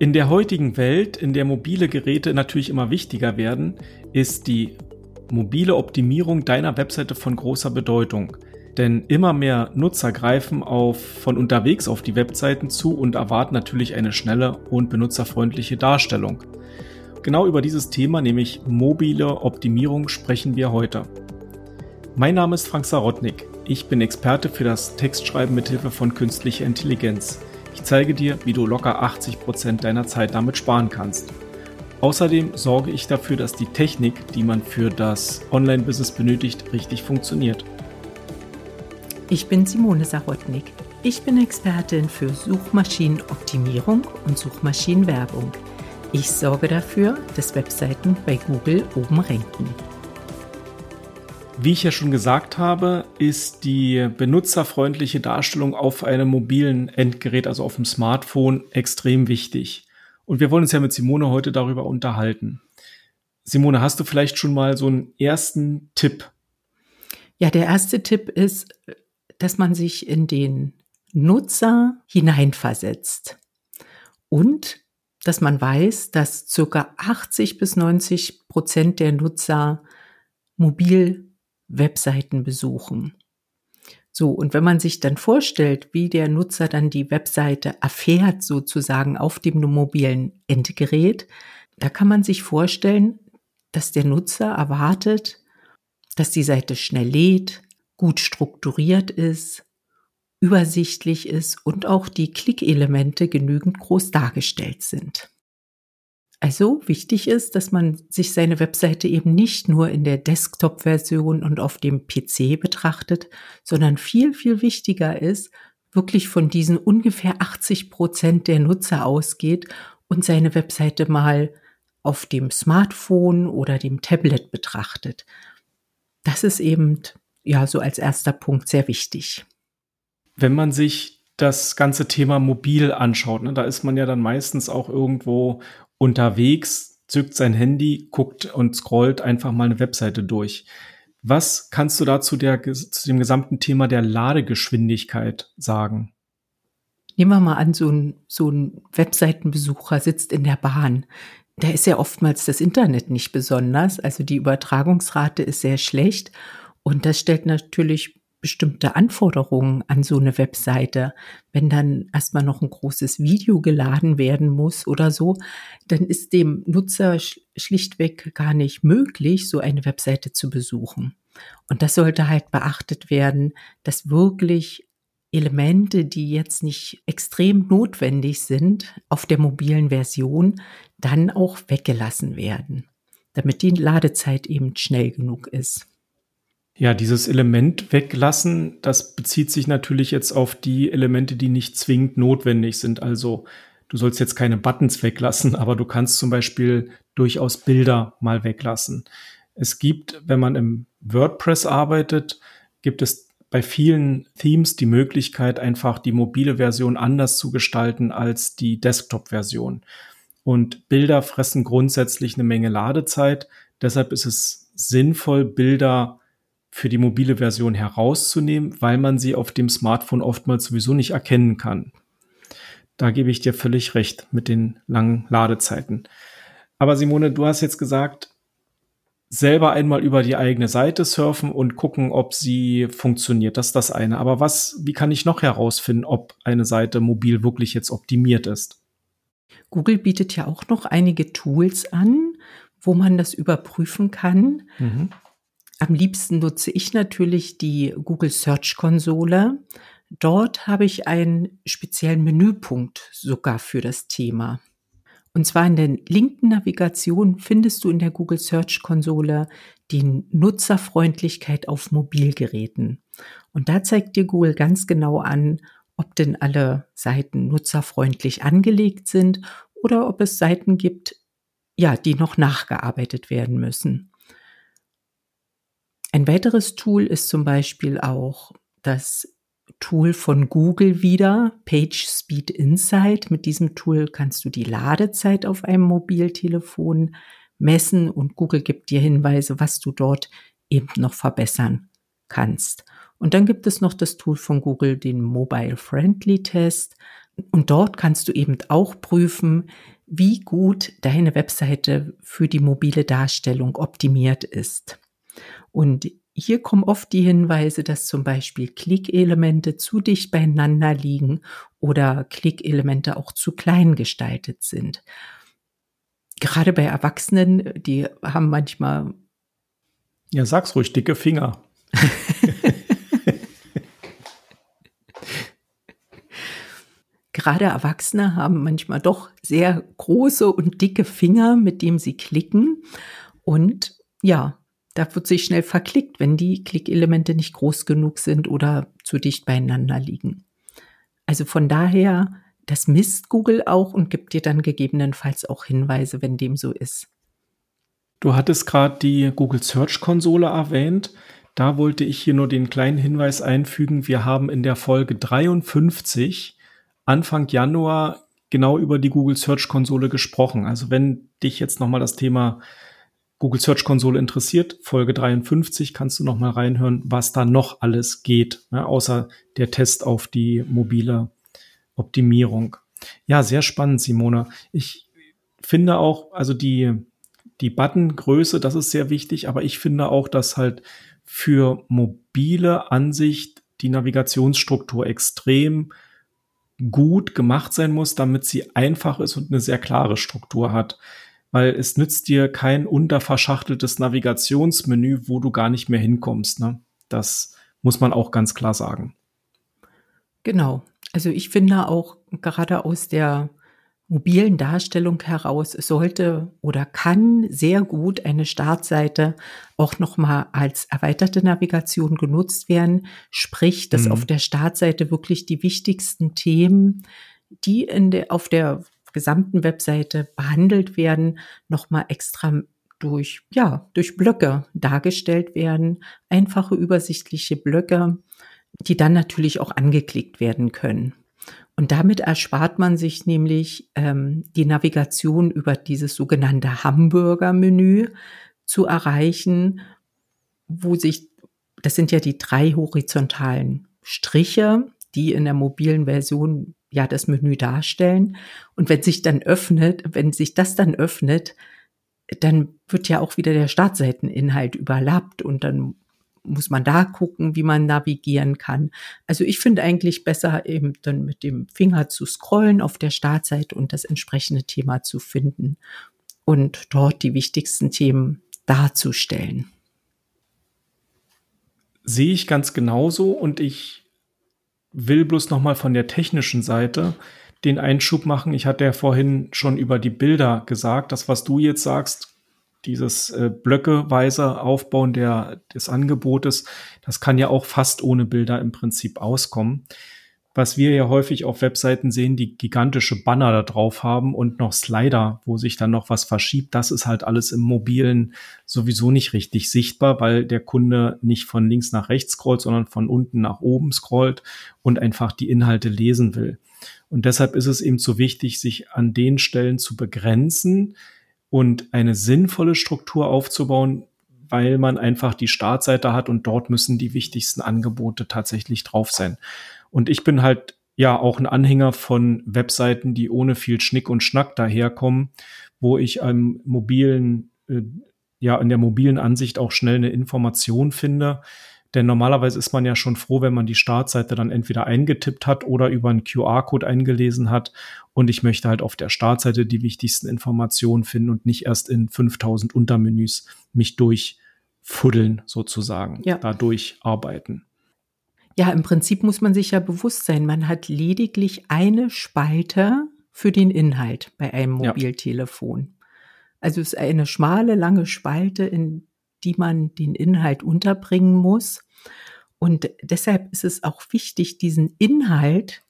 In der heutigen Welt, in der mobile Geräte natürlich immer wichtiger werden, ist die mobile Optimierung deiner Webseite von großer Bedeutung. Denn immer mehr Nutzer greifen auf, von unterwegs auf die Webseiten zu und erwarten natürlich eine schnelle und benutzerfreundliche Darstellung. Genau über dieses Thema, nämlich mobile Optimierung, sprechen wir heute. Mein Name ist Frank Sarotnik. Ich bin Experte für das Textschreiben mit Hilfe von künstlicher Intelligenz. Ich zeige dir, wie du locker 80 Prozent deiner Zeit damit sparen kannst. Außerdem sorge ich dafür, dass die Technik, die man für das Online-Business benötigt, richtig funktioniert. Ich bin Simone Sarotnik. Ich bin Expertin für Suchmaschinenoptimierung und Suchmaschinenwerbung. Ich sorge dafür, dass Webseiten bei Google oben ranken. Wie ich ja schon gesagt habe, ist die benutzerfreundliche Darstellung auf einem mobilen Endgerät, also auf dem Smartphone, extrem wichtig. Und wir wollen uns ja mit Simone heute darüber unterhalten. Simone, hast du vielleicht schon mal so einen ersten Tipp? Ja, der erste Tipp ist, dass man sich in den Nutzer hineinversetzt und dass man weiß, dass circa 80 bis 90 Prozent der Nutzer mobil Webseiten besuchen. So, und wenn man sich dann vorstellt, wie der Nutzer dann die Webseite erfährt, sozusagen auf dem mobilen Endgerät, da kann man sich vorstellen, dass der Nutzer erwartet, dass die Seite schnell lädt, gut strukturiert ist, übersichtlich ist und auch die Klickelemente genügend groß dargestellt sind. Also wichtig ist, dass man sich seine Webseite eben nicht nur in der Desktop-Version und auf dem PC betrachtet, sondern viel, viel wichtiger ist, wirklich von diesen ungefähr 80 Prozent der Nutzer ausgeht und seine Webseite mal auf dem Smartphone oder dem Tablet betrachtet. Das ist eben, ja, so als erster Punkt sehr wichtig. Wenn man sich das ganze Thema mobil anschaut, ne, da ist man ja dann meistens auch irgendwo unterwegs, zückt sein Handy, guckt und scrollt einfach mal eine Webseite durch. Was kannst du dazu der, zu dem gesamten Thema der Ladegeschwindigkeit sagen? Nehmen wir mal an, so ein, so ein Webseitenbesucher sitzt in der Bahn. Da ist ja oftmals das Internet nicht besonders. Also die Übertragungsrate ist sehr schlecht. Und das stellt natürlich bestimmte Anforderungen an so eine Webseite. Wenn dann erstmal noch ein großes Video geladen werden muss oder so, dann ist dem Nutzer schlichtweg gar nicht möglich, so eine Webseite zu besuchen. Und das sollte halt beachtet werden, dass wirklich Elemente, die jetzt nicht extrem notwendig sind, auf der mobilen Version dann auch weggelassen werden, damit die Ladezeit eben schnell genug ist. Ja, dieses Element weglassen, das bezieht sich natürlich jetzt auf die Elemente, die nicht zwingend notwendig sind. Also du sollst jetzt keine Buttons weglassen, aber du kannst zum Beispiel durchaus Bilder mal weglassen. Es gibt, wenn man im WordPress arbeitet, gibt es bei vielen Themes die Möglichkeit, einfach die mobile Version anders zu gestalten als die Desktop-Version. Und Bilder fressen grundsätzlich eine Menge Ladezeit. Deshalb ist es sinnvoll, Bilder für die mobile Version herauszunehmen, weil man sie auf dem Smartphone oftmals sowieso nicht erkennen kann. Da gebe ich dir völlig recht mit den langen Ladezeiten. Aber Simone, du hast jetzt gesagt, selber einmal über die eigene Seite surfen und gucken, ob sie funktioniert. Das ist das eine. Aber was, wie kann ich noch herausfinden, ob eine Seite mobil wirklich jetzt optimiert ist? Google bietet ja auch noch einige Tools an, wo man das überprüfen kann. Mhm. Am liebsten nutze ich natürlich die Google Search Konsole. Dort habe ich einen speziellen Menüpunkt sogar für das Thema. Und zwar in der linken Navigation findest du in der Google Search Konsole die Nutzerfreundlichkeit auf Mobilgeräten. Und da zeigt dir Google ganz genau an, ob denn alle Seiten nutzerfreundlich angelegt sind oder ob es Seiten gibt, ja, die noch nachgearbeitet werden müssen. Ein weiteres Tool ist zum Beispiel auch das Tool von Google wieder, PageSpeed Insight. Mit diesem Tool kannst du die Ladezeit auf einem Mobiltelefon messen und Google gibt dir Hinweise, was du dort eben noch verbessern kannst. Und dann gibt es noch das Tool von Google, den Mobile Friendly Test. Und dort kannst du eben auch prüfen, wie gut deine Webseite für die mobile Darstellung optimiert ist. Und hier kommen oft die Hinweise, dass zum Beispiel Klickelemente zu dicht beieinander liegen oder Klickelemente auch zu klein gestaltet sind. Gerade bei Erwachsenen, die haben manchmal. Ja, sag's ruhig, dicke Finger. Gerade Erwachsene haben manchmal doch sehr große und dicke Finger, mit dem sie klicken. Und ja, da wird sich schnell verklickt, wenn die Klickelemente nicht groß genug sind oder zu dicht beieinander liegen. Also von daher, das misst Google auch und gibt dir dann gegebenenfalls auch Hinweise, wenn dem so ist. Du hattest gerade die Google Search Konsole erwähnt. Da wollte ich hier nur den kleinen Hinweis einfügen. Wir haben in der Folge 53 Anfang Januar genau über die Google Search Konsole gesprochen. Also wenn dich jetzt nochmal das Thema Google Search Konsole interessiert, Folge 53, kannst du noch mal reinhören, was da noch alles geht, ne, außer der Test auf die mobile Optimierung. Ja, sehr spannend, Simona. Ich finde auch, also die, die Buttongröße, das ist sehr wichtig, aber ich finde auch, dass halt für mobile Ansicht die Navigationsstruktur extrem gut gemacht sein muss, damit sie einfach ist und eine sehr klare Struktur hat weil es nützt dir kein unterverschachteltes Navigationsmenü, wo du gar nicht mehr hinkommst. Ne? Das muss man auch ganz klar sagen. Genau. Also ich finde auch gerade aus der mobilen Darstellung heraus sollte oder kann sehr gut eine Startseite auch nochmal als erweiterte Navigation genutzt werden. Sprich, dass mhm. auf der Startseite wirklich die wichtigsten Themen, die in der, auf der gesamten Webseite behandelt werden, nochmal extra durch, ja, durch Blöcke dargestellt werden. Einfache, übersichtliche Blöcke, die dann natürlich auch angeklickt werden können. Und damit erspart man sich nämlich ähm, die Navigation über dieses sogenannte Hamburger-Menü zu erreichen, wo sich, das sind ja die drei horizontalen Striche, die in der mobilen Version ja das Menü darstellen. Und wenn sich dann öffnet, wenn sich das dann öffnet, dann wird ja auch wieder der Startseiteninhalt überlappt und dann muss man da gucken, wie man navigieren kann. Also ich finde eigentlich besser eben dann mit dem Finger zu scrollen auf der Startseite und das entsprechende Thema zu finden und dort die wichtigsten Themen darzustellen. Sehe ich ganz genauso und ich will bloß noch mal von der technischen Seite den Einschub machen. Ich hatte ja vorhin schon über die Bilder gesagt. Das, was du jetzt sagst, dieses äh, blöckeweise Aufbauen der, des Angebotes, das kann ja auch fast ohne Bilder im Prinzip auskommen was wir ja häufig auf Webseiten sehen, die gigantische Banner da drauf haben und noch Slider, wo sich dann noch was verschiebt, das ist halt alles im mobilen sowieso nicht richtig sichtbar, weil der Kunde nicht von links nach rechts scrollt, sondern von unten nach oben scrollt und einfach die Inhalte lesen will. Und deshalb ist es eben so wichtig, sich an den Stellen zu begrenzen und eine sinnvolle Struktur aufzubauen, weil man einfach die Startseite hat und dort müssen die wichtigsten Angebote tatsächlich drauf sein. Und ich bin halt ja auch ein Anhänger von Webseiten, die ohne viel Schnick und Schnack daherkommen, wo ich am mobilen, äh, ja, in der mobilen Ansicht auch schnell eine Information finde. Denn normalerweise ist man ja schon froh, wenn man die Startseite dann entweder eingetippt hat oder über einen QR-Code eingelesen hat. Und ich möchte halt auf der Startseite die wichtigsten Informationen finden und nicht erst in 5000 Untermenüs mich durchfuddeln sozusagen, ja. dadurch arbeiten. Ja, im Prinzip muss man sich ja bewusst sein, man hat lediglich eine Spalte für den Inhalt bei einem Mobiltelefon. Ja. Also es ist eine schmale, lange Spalte, in die man den Inhalt unterbringen muss. Und deshalb ist es auch wichtig, diesen Inhalt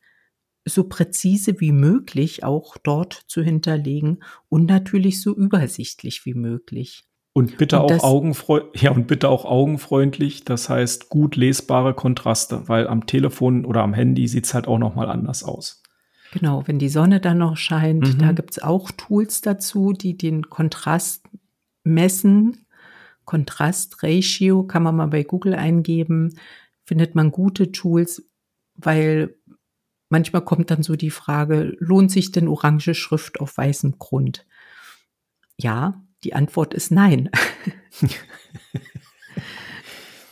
so präzise wie möglich auch dort zu hinterlegen und natürlich so übersichtlich wie möglich. Und bitte und auch augenfreundlich, ja, und bitte auch augenfreundlich, das heißt gut lesbare Kontraste, weil am Telefon oder am Handy sieht es halt auch nochmal anders aus. Genau, wenn die Sonne dann noch scheint, mhm. da gibt es auch Tools dazu, die den Kontrast messen. Kontrastratio kann man mal bei Google eingeben, findet man gute Tools, weil manchmal kommt dann so die Frage, lohnt sich denn orange Schrift auf weißem Grund? Ja, die Antwort ist nein.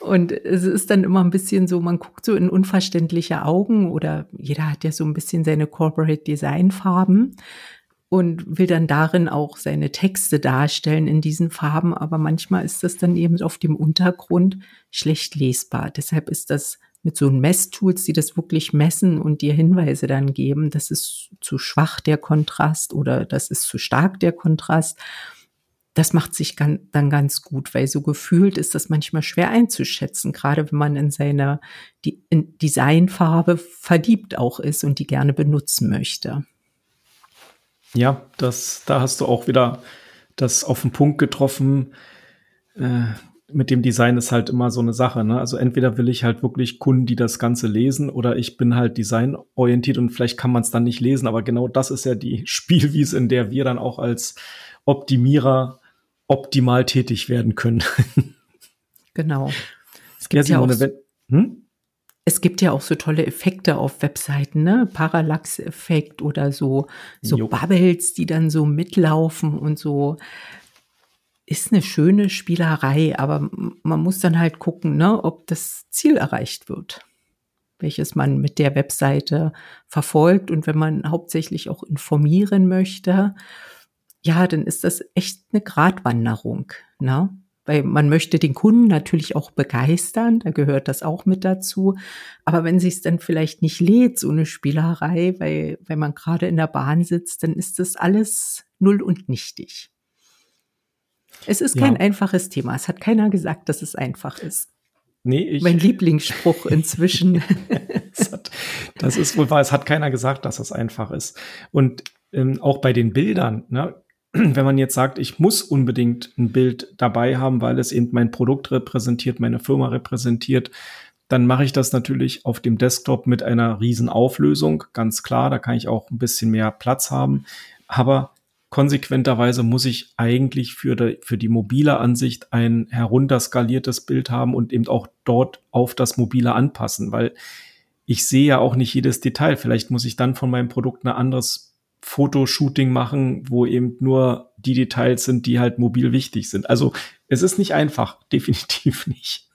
Und es ist dann immer ein bisschen so, man guckt so in unverständliche Augen oder jeder hat ja so ein bisschen seine Corporate Design Farben und will dann darin auch seine Texte darstellen in diesen Farben. Aber manchmal ist das dann eben auf dem Untergrund schlecht lesbar. Deshalb ist das mit so Messtools, die das wirklich messen und dir Hinweise dann geben, das ist zu schwach der Kontrast oder das ist zu stark der Kontrast. Das macht sich dann ganz gut, weil so gefühlt ist das manchmal schwer einzuschätzen, gerade wenn man in seiner Designfarbe verliebt auch ist und die gerne benutzen möchte. Ja, das, da hast du auch wieder das auf den Punkt getroffen. Äh, mit dem Design ist halt immer so eine Sache. Ne? Also entweder will ich halt wirklich Kunden, die das Ganze lesen, oder ich bin halt designorientiert und vielleicht kann man es dann nicht lesen. Aber genau das ist ja die Spielwiese, in der wir dann auch als Optimierer optimal tätig werden können. genau. Es gibt ja, ja auch so, hm? Es gibt ja auch so tolle Effekte auf Webseiten, ne? Parallax-Effekt oder so, so jo. Bubbles, die dann so mitlaufen und so ist eine schöne Spielerei, aber man muss dann halt gucken, ne, ob das Ziel erreicht wird, welches man mit der Webseite verfolgt. Und wenn man hauptsächlich auch informieren möchte, ja, dann ist das echt eine Gratwanderung, ne? Weil man möchte den Kunden natürlich auch begeistern, da gehört das auch mit dazu. Aber wenn sich es dann vielleicht nicht lädt, so eine Spielerei, weil, wenn man gerade in der Bahn sitzt, dann ist das alles null und nichtig. Es ist kein ja. einfaches Thema. Es hat keiner gesagt, dass es einfach ist. Nee, ich. Mein Lieblingsspruch inzwischen. hat, das ist wohl wahr. Es hat keiner gesagt, dass es einfach ist. Und ähm, auch bei den Bildern, ne? wenn man jetzt sagt, ich muss unbedingt ein Bild dabei haben, weil es eben mein Produkt repräsentiert, meine Firma repräsentiert, dann mache ich das natürlich auf dem Desktop mit einer riesen Auflösung, ganz klar, da kann ich auch ein bisschen mehr Platz haben, aber konsequenterweise muss ich eigentlich für die, für die mobile Ansicht ein herunterskaliertes Bild haben und eben auch dort auf das mobile anpassen, weil ich sehe ja auch nicht jedes Detail. Vielleicht muss ich dann von meinem Produkt ein anderes Fotoshooting machen, wo eben nur die Details sind, die halt mobil wichtig sind. Also es ist nicht einfach, definitiv nicht.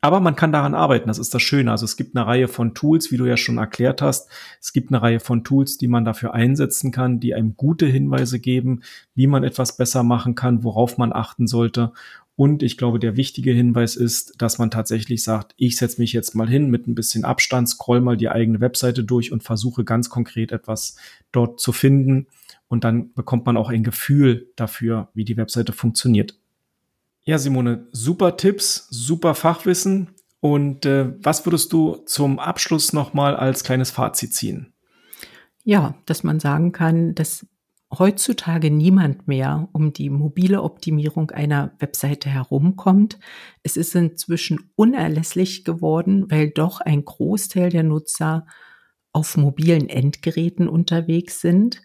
Aber man kann daran arbeiten, das ist das Schöne. Also es gibt eine Reihe von Tools, wie du ja schon erklärt hast. Es gibt eine Reihe von Tools, die man dafür einsetzen kann, die einem gute Hinweise geben, wie man etwas besser machen kann, worauf man achten sollte. Und ich glaube, der wichtige Hinweis ist, dass man tatsächlich sagt, ich setze mich jetzt mal hin mit ein bisschen Abstand, scroll mal die eigene Webseite durch und versuche ganz konkret etwas dort zu finden. Und dann bekommt man auch ein Gefühl dafür, wie die Webseite funktioniert. Ja, Simone, super Tipps, super Fachwissen. Und äh, was würdest du zum Abschluss nochmal als kleines Fazit ziehen? Ja, dass man sagen kann, dass heutzutage niemand mehr um die mobile Optimierung einer Webseite herumkommt. Es ist inzwischen unerlässlich geworden, weil doch ein Großteil der Nutzer auf mobilen Endgeräten unterwegs sind.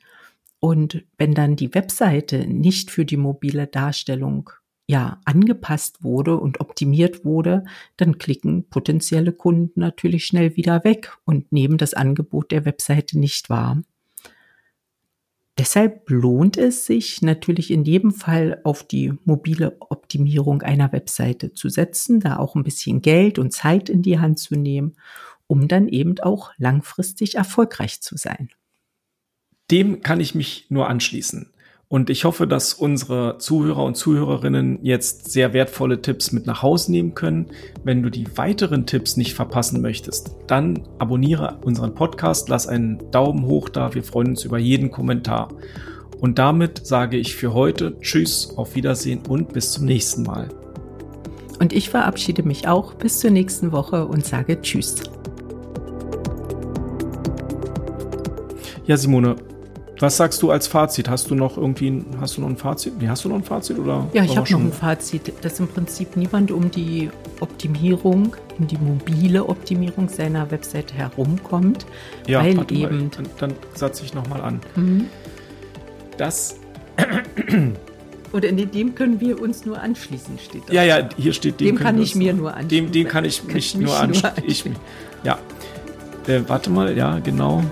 Und wenn dann die Webseite nicht für die mobile Darstellung ja angepasst wurde und optimiert wurde, dann klicken potenzielle Kunden natürlich schnell wieder weg und nehmen das Angebot der Webseite nicht wahr. Deshalb lohnt es sich natürlich in jedem Fall auf die mobile Optimierung einer Webseite zu setzen, da auch ein bisschen Geld und Zeit in die Hand zu nehmen, um dann eben auch langfristig erfolgreich zu sein. Dem kann ich mich nur anschließen. Und ich hoffe, dass unsere Zuhörer und Zuhörerinnen jetzt sehr wertvolle Tipps mit nach Hause nehmen können. Wenn du die weiteren Tipps nicht verpassen möchtest, dann abonniere unseren Podcast, lass einen Daumen hoch da. Wir freuen uns über jeden Kommentar. Und damit sage ich für heute Tschüss, auf Wiedersehen und bis zum nächsten Mal. Und ich verabschiede mich auch bis zur nächsten Woche und sage Tschüss. Ja, Simone, was sagst du als Fazit? Hast du noch irgendwie ein, hast du noch ein Fazit? Nee, hast du noch ein Fazit oder? Ja, ich habe noch ein Fazit, dass im Prinzip niemand um die Optimierung, um die mobile Optimierung seiner Webseite herumkommt, ja, weil eben. Mal, dann, dann satze ich nochmal an. Mhm. Das. Oder in dem können wir uns nur anschließen, steht da. Ja, ja, hier steht dem. Dem kann ich mir nur anschließen. Dem, dem kann ich mich, mich nur anschließen. Ja. Äh, warte mal, ja, genau.